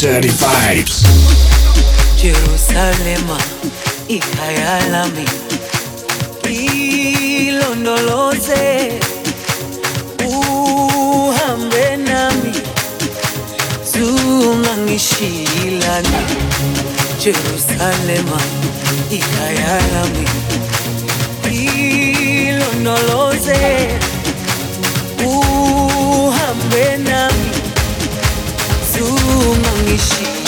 Dirty Vibes. Jerusalema ikayalami ilondoloze uhambe nami. Zungangishilani Jerusalema ikayalami ilondoloze uhambe nami. Zung triste.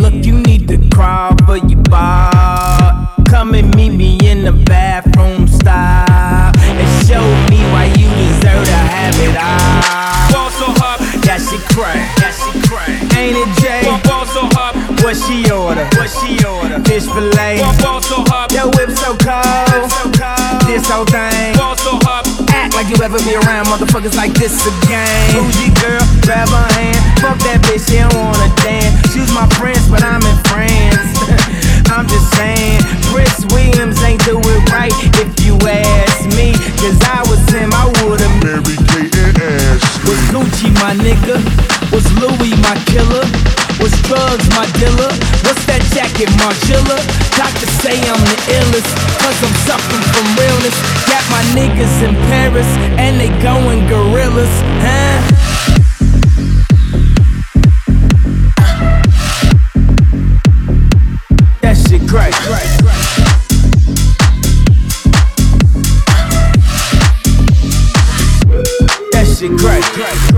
Look, you need to cry for your bar. Come and meet me in the bathroom style. And show me why you deserve to have it all. Ball so hot, that she crack. That she crack. Ain't it Jay? Ball so hot. What she order? What she order? Fish fillet. Ball Never be around motherfuckers like this again. Bougie girl, grab her hand. Fuck that bitch, she don't wanna dance. She's my friends, but I'm in France. I'm just saying, Prince Williams ain't do it right if you ask me. Cause I was him, I would've married Kate and Ashley. Was Gucci my nigga? Was Louis my killer? thugs, my dealer. What's that jacket, Margiela? Doctors say I'm the illest, cause I'm suffering from realness. Got my niggas in Paris, and they going gorillas, huh? Great, great, great. That shit great.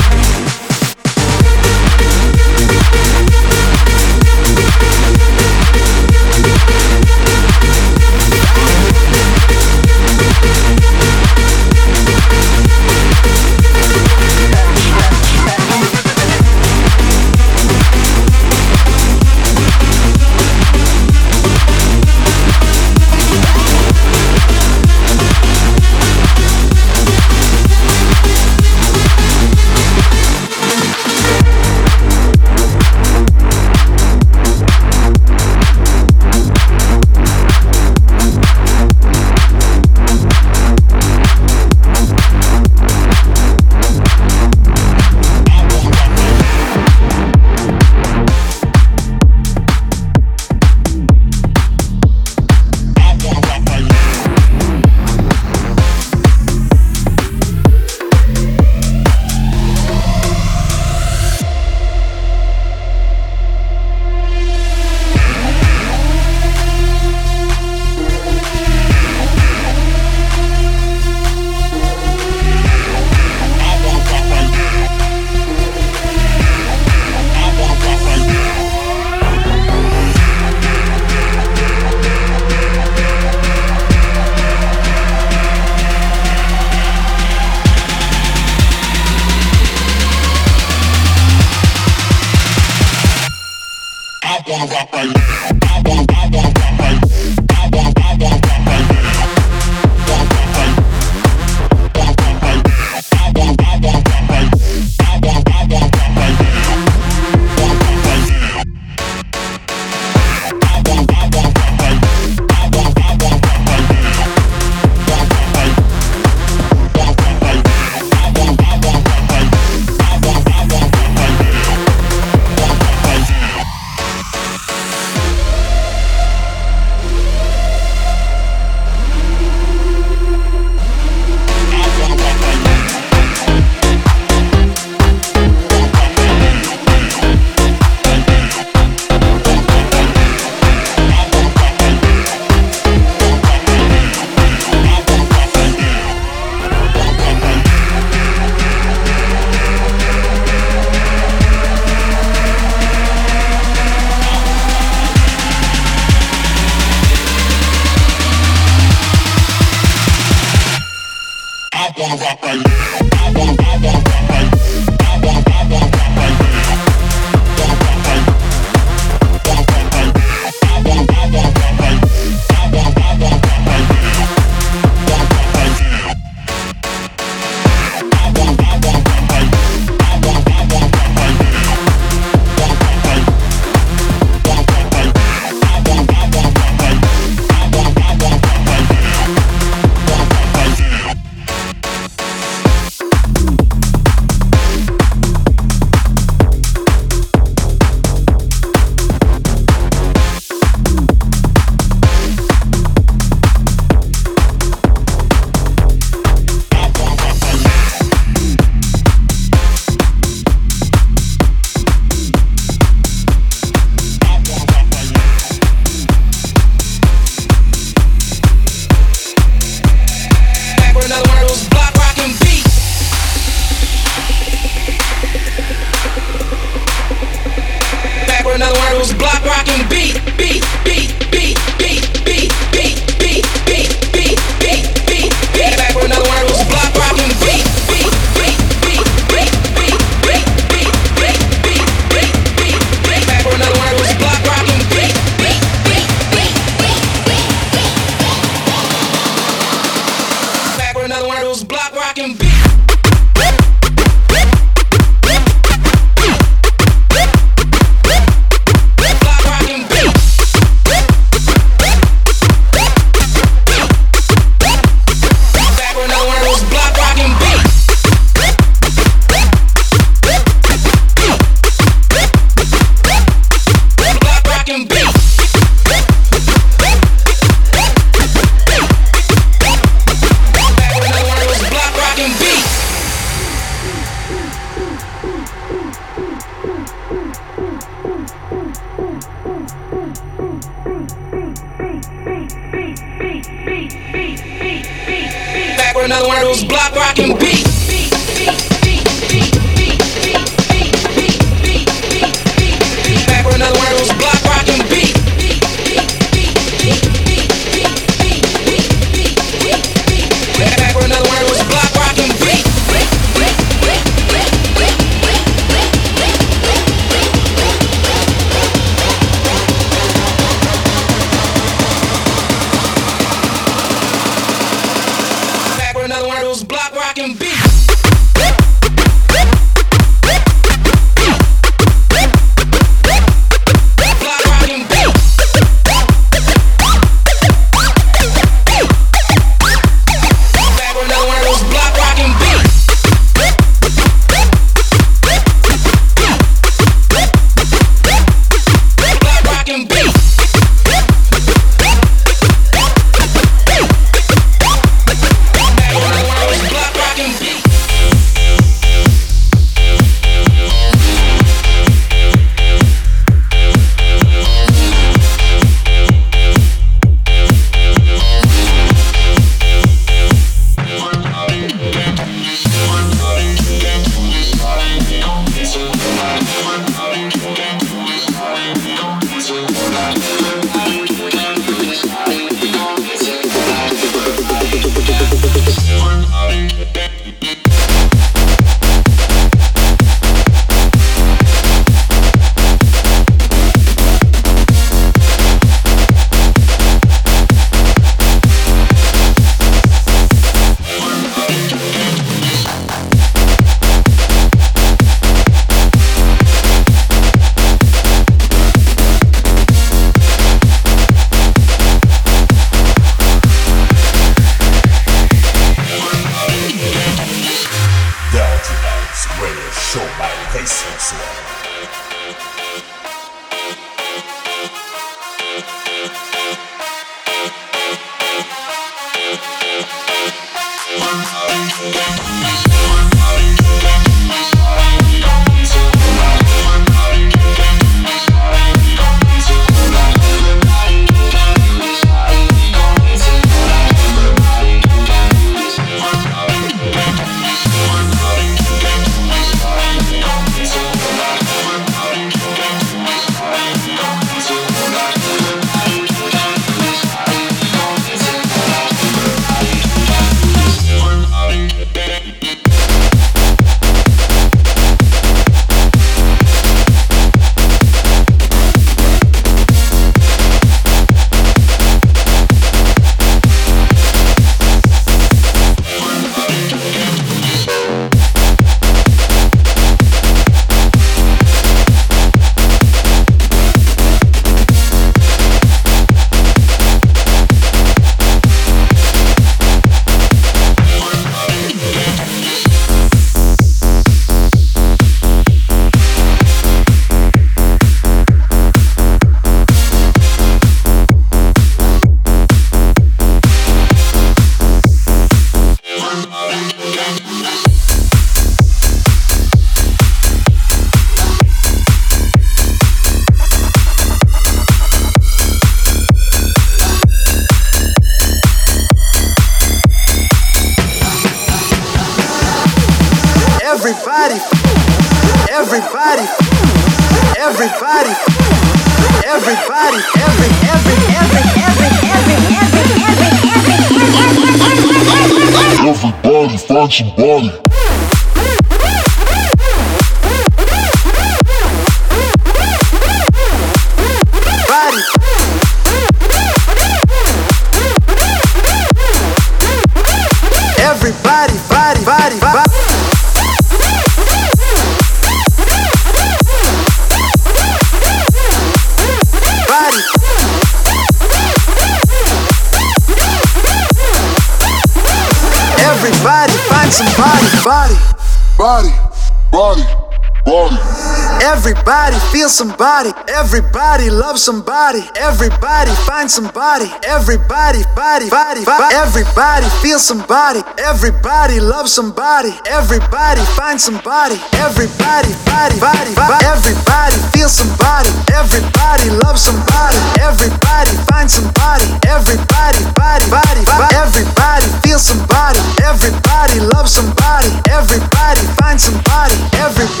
somebody. Everybody love somebody. Everybody find somebody. Everybody body body. body. Everybody feel somebody. Everybody love somebody. Everybody find somebody. Everybody body body. body. Everybody feel somebody. Everybody love somebody. Everybody find somebody. Everybody body body. body. Everybody feel somebody. Everybody love somebody. Everybody find somebody. Everybody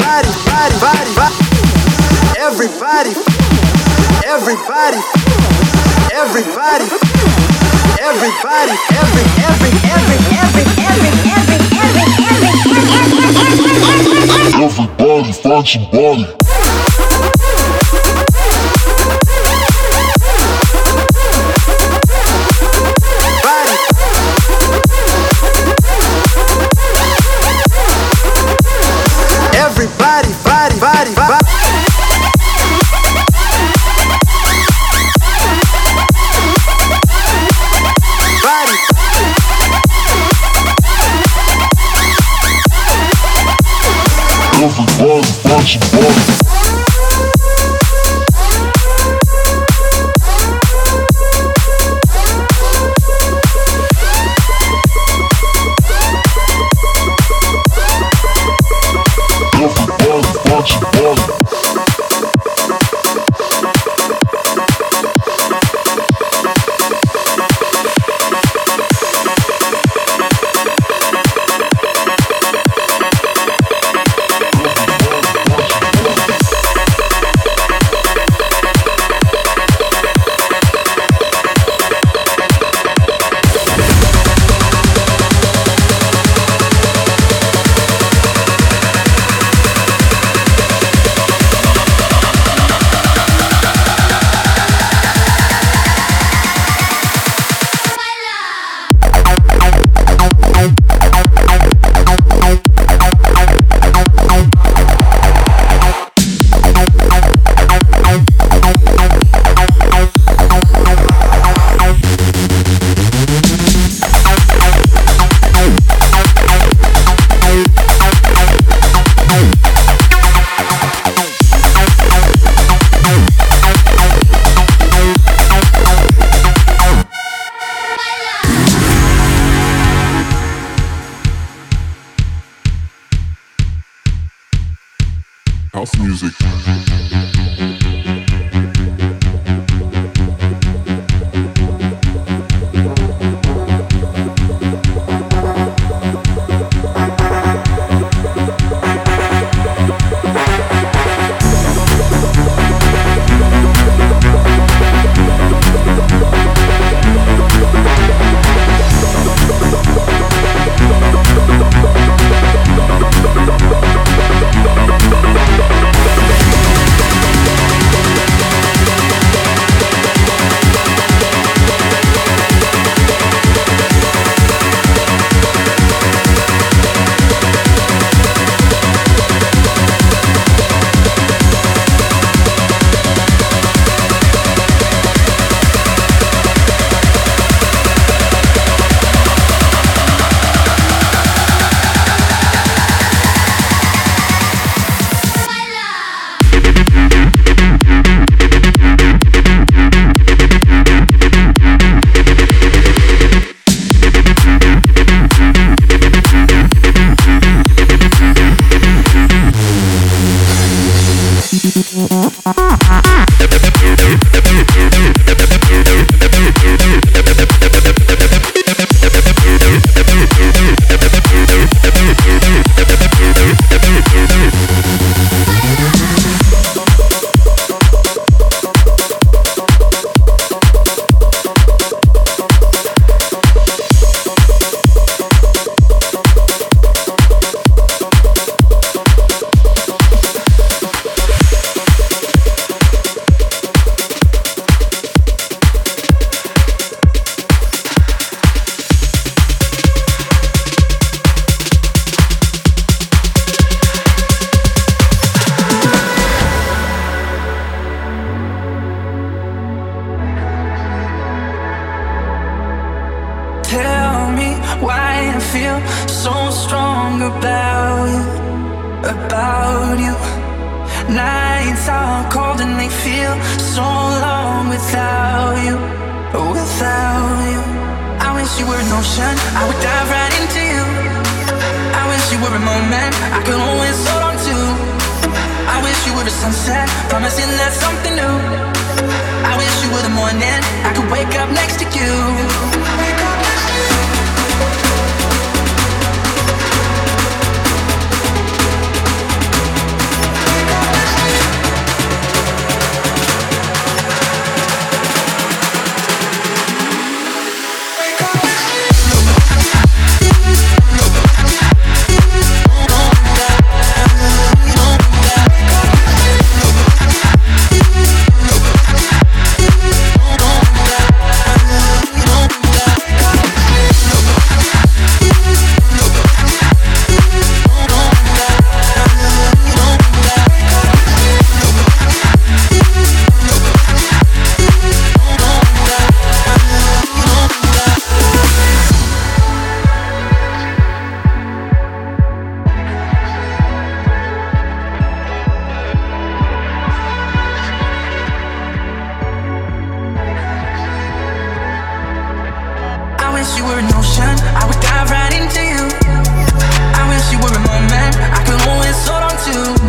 everybody, everybody, everybody, everybody, every, every, every, every, every, every, every, every, every, every, everybody, find somebody. wish you were an ocean. I would dive right into you. I wish you were a moment I could always hold on to.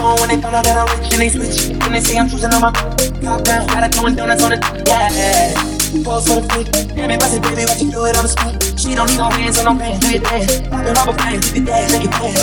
on when they found out that I'm rich and they switch. And they say I'm choosing on my top down. Got it going donuts on the yeah. Pose for the flick. Damn it, bust it, baby, watch you do it on the street? She don't need no hands on no pants, do it dance. Poppin' rubber bands, do it dance, make it dance.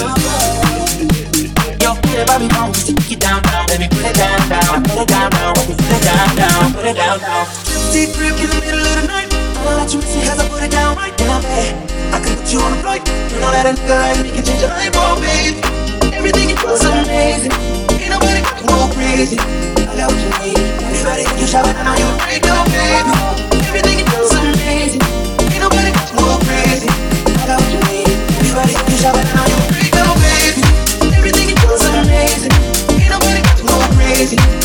Yo, put it body on, just to kick it down, down. Let me put it down, down, put it down, down. Put it down, down, put it down, down. Deep grip in the middle of the night. I'm gonna let you miss it, cause I put it down right down my. I can put you on a flight. You know that a nigga like me can change your life, oh, babe. Everything you do is amazing. Ain't nobody can go crazy. I love what you need. You you baby. Everything you amazing. Ain't nobody go crazy. I what you need. Anybody you I know you break your baby. Everything you do is amazing. Ain't nobody go crazy.